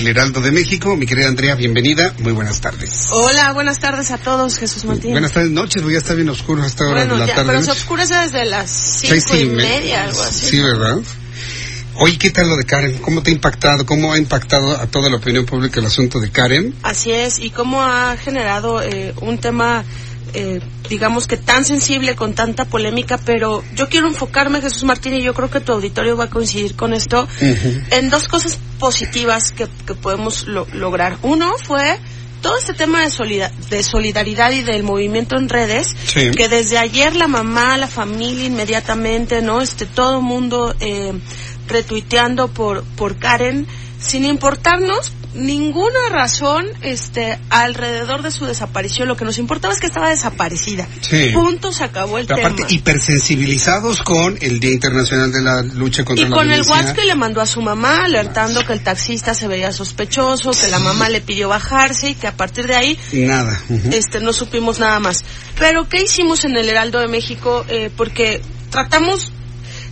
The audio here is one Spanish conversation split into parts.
El Heraldo de México, mi querida Andrea, bienvenida. Muy buenas tardes. Hola, buenas tardes a todos, Jesús Martín. Buenas tardes, noches, voy a estar bien oscuro hasta ahora bueno, de la ya, tarde. pero se noche. oscurece desde las cinco Seis y me- media, algo así. Sí, ¿verdad? Oye, ¿qué tal lo de Karen? ¿Cómo te ha impactado? ¿Cómo ha impactado a toda la opinión pública el asunto de Karen? Así es, y cómo ha generado eh, un tema, eh, digamos que tan sensible con tanta polémica, pero yo quiero enfocarme, Jesús Martín, y yo creo que tu auditorio va a coincidir con esto, en dos cosas positivas que, que podemos lo- lograr. Uno fue todo este tema de, solida- de solidaridad y del movimiento en redes, Sí. que desde ayer la mamá, la familia inmediatamente, ¿no? Este, todo mundo eh, retuiteando por, por Karen, sin importarnos ninguna razón este alrededor de su desaparición lo que nos importaba es que estaba desaparecida Sí. punto se acabó el Pero aparte, tema hipersensibilizados con el Día Internacional de la Lucha contra y la con el. WhatsApp que le mandó a su mamá alertando que el taxista se veía sospechoso que la mamá le pidió bajarse y que a partir de ahí Nada. ujú. este no supimos nada más. Pero ¿qué hicimos en el Heraldo de México? Eh, porque tratamos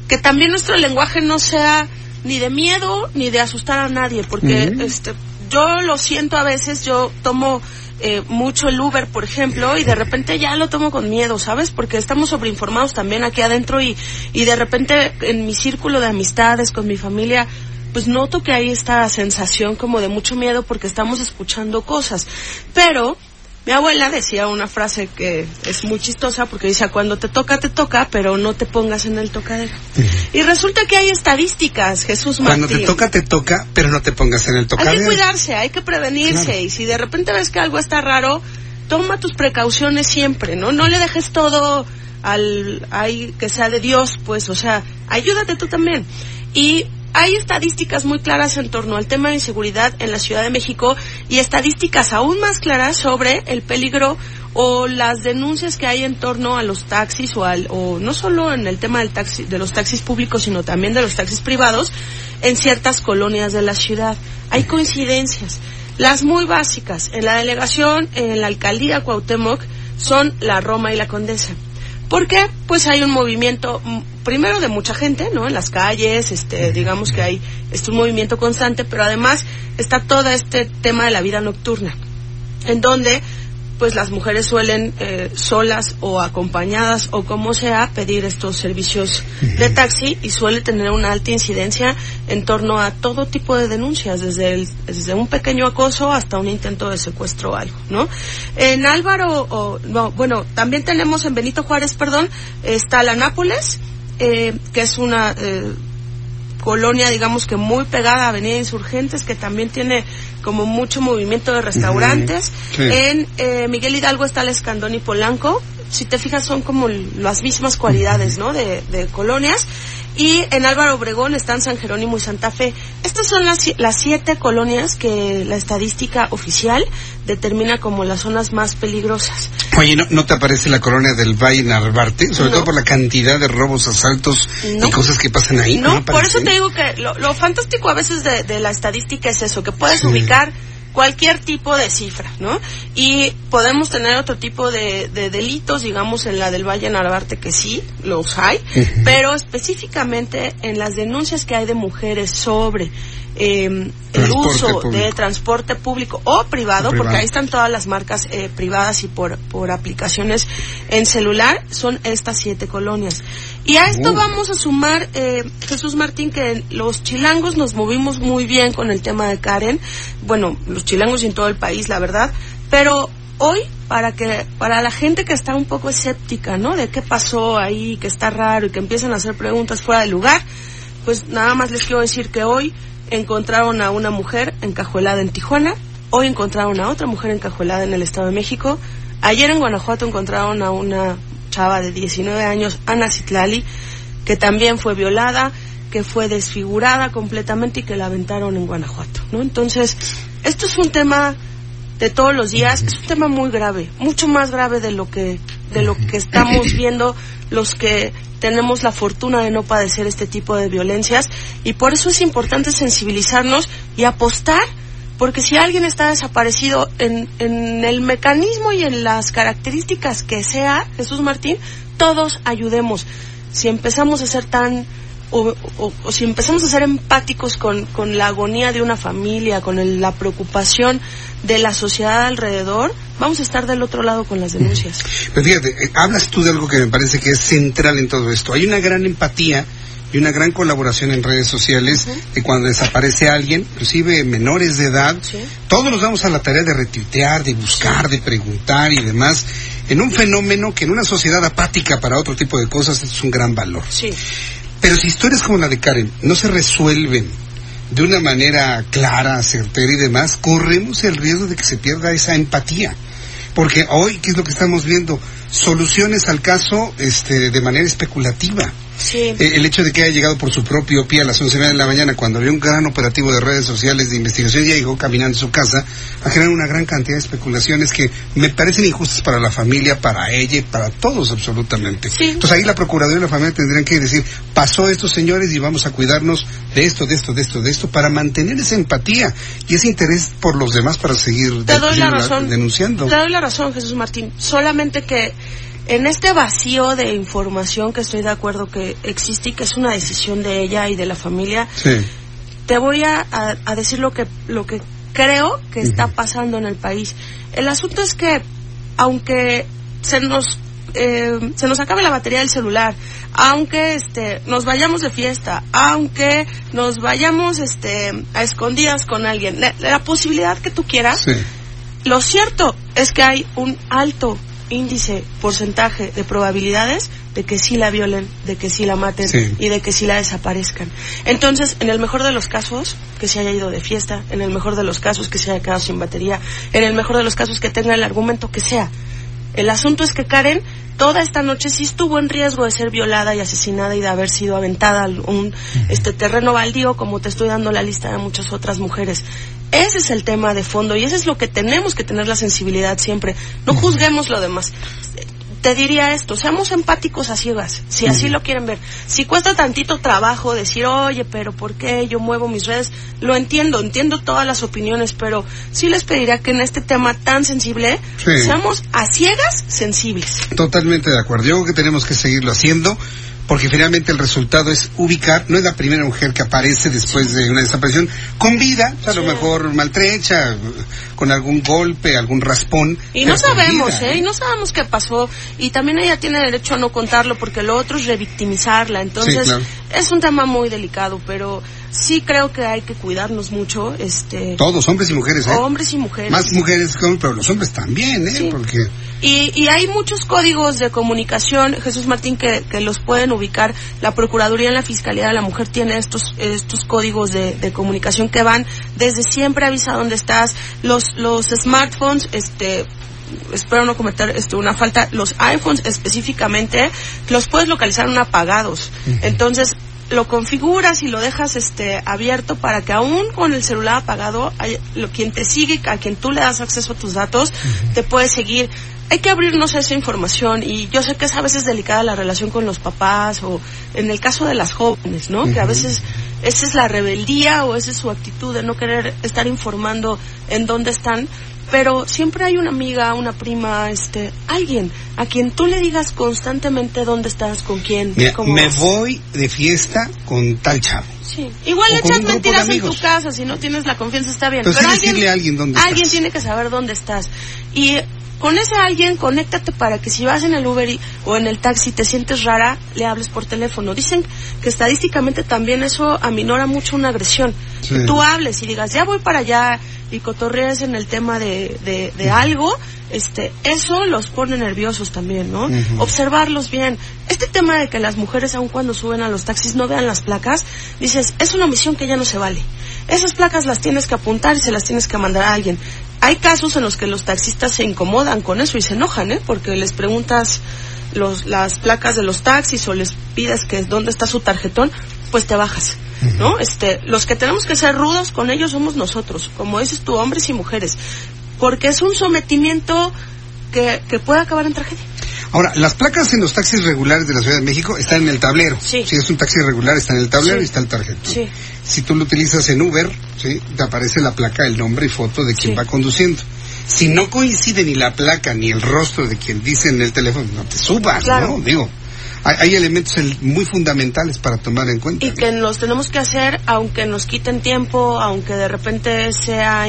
que también nuestro lenguaje no sea ni de miedo ni de asustar a nadie, porque Ujú. este yo lo siento a veces, yo tomo eh, mucho el Uber, por ejemplo, y de repente ya lo tomo con miedo, ¿sabes? Porque estamos sobreinformados también aquí adentro y, y de repente en mi círculo de amistades, con mi familia, pues noto que hay esta sensación como de mucho miedo porque estamos escuchando cosas. Pero mi abuela decía una frase que es muy chistosa porque dice, cuando te toca, te toca, pero no te pongas en el tocadero. Y resulta que hay estadísticas, Jesús Martín. Cuando te toca, te toca, pero no te pongas en el Hay tocadero. que cuidarse, hay que prevenirse Claro. y si de repente ves que algo está raro, toma tus precauciones siempre, ¿no? No le dejes todo al ay, que sea de Dios, pues, o sea, ayúdate tú también. Y hay estadísticas muy claras en torno al tema de inseguridad en la Ciudad de México y estadísticas aún más claras sobre el peligro o las denuncias que hay en torno a los taxis o al o no solo en el tema del taxi de los taxis públicos sino también de los taxis privados en ciertas colonias de la ciudad. Hay coincidencias, las muy básicas en la delegación en la alcaldía Cuauhtémoc son la Roma y la Condesa. ¿Por qué? Pues hay un movimiento, mm, primero de mucha gente, ¿no? En las calles, este, digamos que hay este, un movimiento constante, pero además está todo este tema de la vida nocturna, en donde pues las mujeres suelen eh, solas o acompañadas o como sea pedir estos servicios de taxi y suele tener una alta incidencia en torno a todo tipo de denuncias desde el, desde un pequeño acoso hasta un intento de secuestro o algo no en Álvaro o no bueno también tenemos en Benito Juárez perdón está la Nápoles eh, que es una eh, colonia, digamos que muy pegada a Avenida Insurgentes, que también tiene como mucho movimiento de restaurantes. Sí. En eh, Miguel Hidalgo está el Escandón y Polanco. Si te fijas, son como las mismas cualidades, ¿no? De, de colonias. Y en Álvaro Obregón están San Jerónimo y Santa Fe. Estas son las, las siete colonias que la estadística oficial determina como las zonas más peligrosas. Oye, ¿no, ¿no te aparece la colonia del Valle Narvarte? Sobre No. todo por la cantidad de robos, asaltos No. y cosas que pasan ahí. No, por eso te digo que lo, lo fantástico a veces de, de la estadística es eso, que puedes Sí. ubicar cualquier tipo de cifra, ¿no? Y podemos tener otro tipo de, de delitos, digamos, en la del Valle Narvarte, que sí, los hay, pero específicamente en las denuncias que hay de mujeres sobre eh, el uso de transporte público o privado, O privado. porque ahí están todas las marcas eh, privadas y por, por aplicaciones en celular, son estas siete colonias. Y a esto vamos a sumar, eh, Jesús Martín, que los chilangos nos movimos muy bien con el tema de Karen, bueno, los chilangos y en todo el país, la verdad, pero hoy para que para la gente que está un poco escéptica, ¿no? De qué pasó ahí, que está raro y que empiezan a hacer preguntas fuera de lugar, pues nada más les quiero decir que hoy encontraron a una mujer encajuelada en Tijuana, hoy encontraron a otra mujer encajuelada en el Estado de México, ayer en Guanajuato encontraron a una chava de 19 años, Ana Citlali, que también fue violada, que fue desfigurada completamente y que la aventaron en Guanajuato, ¿no? Entonces, esto es un tema de todos los días, es un tema muy grave, mucho más grave de lo que de lo que estamos viendo los que tenemos la fortuna de no padecer este tipo de violencias y por eso es importante sensibilizarnos y apostar porque si alguien está desaparecido en, en el mecanismo y en las características que sea, Jesús Martín, todos ayudemos. Si empezamos a ser tan o, o, si empezamos a ser empáticos con, con, la agonía de una familia, con el, la preocupación de la sociedad alrededor, vamos a estar del otro lado con las denuncias. Pero fíjate, eh, hablas tú de algo que me parece que es central en todo esto. Hay una gran empatía y una gran colaboración en redes sociales uh -huh. que cuando desaparece alguien, inclusive menores de edad, ¿Sí? todos nos damos a la tarea de retuitear, de buscar, de preguntar y demás, en un fenómeno que en una sociedad apática para otro tipo de cosas es un gran valor. Sí. Pero si historias como la de Karen no se resuelven de una manera clara, certera y demás, corremos el riesgo de que se pierda esa empatía. Porque hoy, ¿qué es lo que estamos viendo? Soluciones al caso este, de manera especulativa. Sí. Eh, el hecho de que haya llegado por su propio pie a las once de la mañana, cuando había un gran operativo de redes sociales de investigación, ya llegó caminando a su casa a generar una gran cantidad de especulaciones que me parecen injustas para la familia, para ella y para todos absolutamente. Sí. Entonces ahí la Procuraduría y la familia tendrían que decir, pasó esto señores y vamos a cuidarnos de esto, de esto, de esto, de esto, para mantener esa empatía y ese interés por los demás para seguir Te doy la razón. denunciando. Te doy la razón, Jesús Martín. Solamente que en este vacío de información que estoy de acuerdo que existe y que es una decisión de ella y de la familia, sí. te voy a, a, a, decir lo que, lo que creo que está uh -huh. pasando en el país. El asunto es que, aunque se nos, eh, se nos acabe la batería del celular, aunque este, nos vayamos de fiesta, aunque nos vayamos este, a escondidas con alguien, la, la posibilidad que tú quieras, sí. lo cierto es que hay un alto índice, porcentaje de probabilidades de que sí la violen, de que sí la maten sí. y de que sí la desaparezcan. Entonces, en el mejor de los casos, que se haya ido de fiesta, en el mejor de los casos que se haya quedado sin batería, en el mejor de los casos que tenga el argumento que sea. El asunto es que Karen toda esta noche sí estuvo en riesgo de ser violada y asesinada y de haber sido aventada a un este terreno baldío, como te estoy dando la lista de muchas otras mujeres. Ese es el tema de fondo y ese es lo que tenemos que tener la sensibilidad siempre. No juzguemos lo demás. Te diría esto, seamos empáticos a ciegas, si así lo quieren ver. Si cuesta tantito trabajo decir, oye, pero ¿por qué yo muevo mis redes? Lo entiendo, entiendo todas las opiniones, pero sí les pediría que en este tema tan sensible sí. seamos a ciegas sensibles. Totalmente de acuerdo. Yo creo que tenemos que seguirlo haciendo porque finalmente el resultado es ubicar, no es la primera mujer que aparece después de una desaparición con vida, a lo mejor maltrecha, con algún golpe, algún raspón. Y no sabemos, ¿eh? Y no sabemos qué pasó. Y también ella tiene derecho a no contarlo porque lo otro es revictimizarla. Entonces, sí, claro. es un tema muy delicado, pero sí creo que hay que cuidarnos mucho. este Todos, hombres y mujeres, ¿eh? Hombres y mujeres. Más mujeres, pero los hombres también, ¿eh? Sí. Porque... Y, y, hay muchos códigos de comunicación, Jesús Martín, que, que, los pueden ubicar. La Procuraduría en la Fiscalía de la Mujer tiene estos, estos códigos de, de comunicación que van desde siempre avisa dónde estás. Los, los smartphones, este, espero no cometer este, una falta, los iPhones específicamente, los puedes localizar en apagados. Entonces, lo configuras y lo dejas este abierto para que aún con el celular apagado, hay, lo, quien te sigue, a quien tú le das acceso a tus datos, uh -huh. te puede seguir. Hay que abrirnos a esa información y yo sé que es a veces delicada la relación con los papás o en el caso de las jóvenes, ¿no? Uh -huh. Que a veces esa es la rebeldía o esa es su actitud de no querer estar informando en dónde están, pero siempre hay una amiga, una prima, este, alguien a quien tú le digas constantemente dónde estás, con quién, Mira, cómo me vas. voy de fiesta con tal chavo. Sí. Igual le echas mentiras en tu casa, si no tienes la confianza está bien. Pero sí alguien, decirle a alguien dónde alguien estás. tiene que saber dónde estás. Y con ese alguien, conéctate para que si vas en el Uber y- o en el taxi te sientes rara, le hables por teléfono. Dicen que estadísticamente también eso aminora mucho una agresión. Sí. Que tú hables y digas, ya voy para allá y cotorrees en el tema de, de, de algo, este, eso los pone nerviosos también, ¿no? Observarlos bien. Este tema de que las mujeres, aun cuando suben a los taxis, no vean las placas, dices, es una omisión que ya no se vale. Esas placas las tienes que apuntar y se las tienes que mandar a alguien. Hay casos en los que los taxistas se incomodan con eso y se enojan, ¿eh? Porque les preguntas los, las placas de los taxis o les pides que dónde está su tarjetón pues te bajas, ¿no? Este, los que tenemos que ser rudos con ellos somos nosotros, como dices tú, hombres y mujeres, porque es un sometimiento que, que puede acabar en tragedia. Ahora, las placas en los taxis regulares de la Ciudad de México están en el tablero. Sí. Si es un taxi regular, está en el tablero Sí. y está el tarjeta. Sí. Si tú lo utilizas en Uber, ¿sí? te aparece la placa, el nombre y foto de quien va conduciendo. Si no coincide ni la placa ni el rostro de quien dice en el teléfono, no te subas, Claro. ¿no? Digo, hay, hay elementos el- muy fundamentales para tomar en cuenta. Y ¿no? que los tenemos que hacer aunque nos quiten tiempo, aunque de repente sea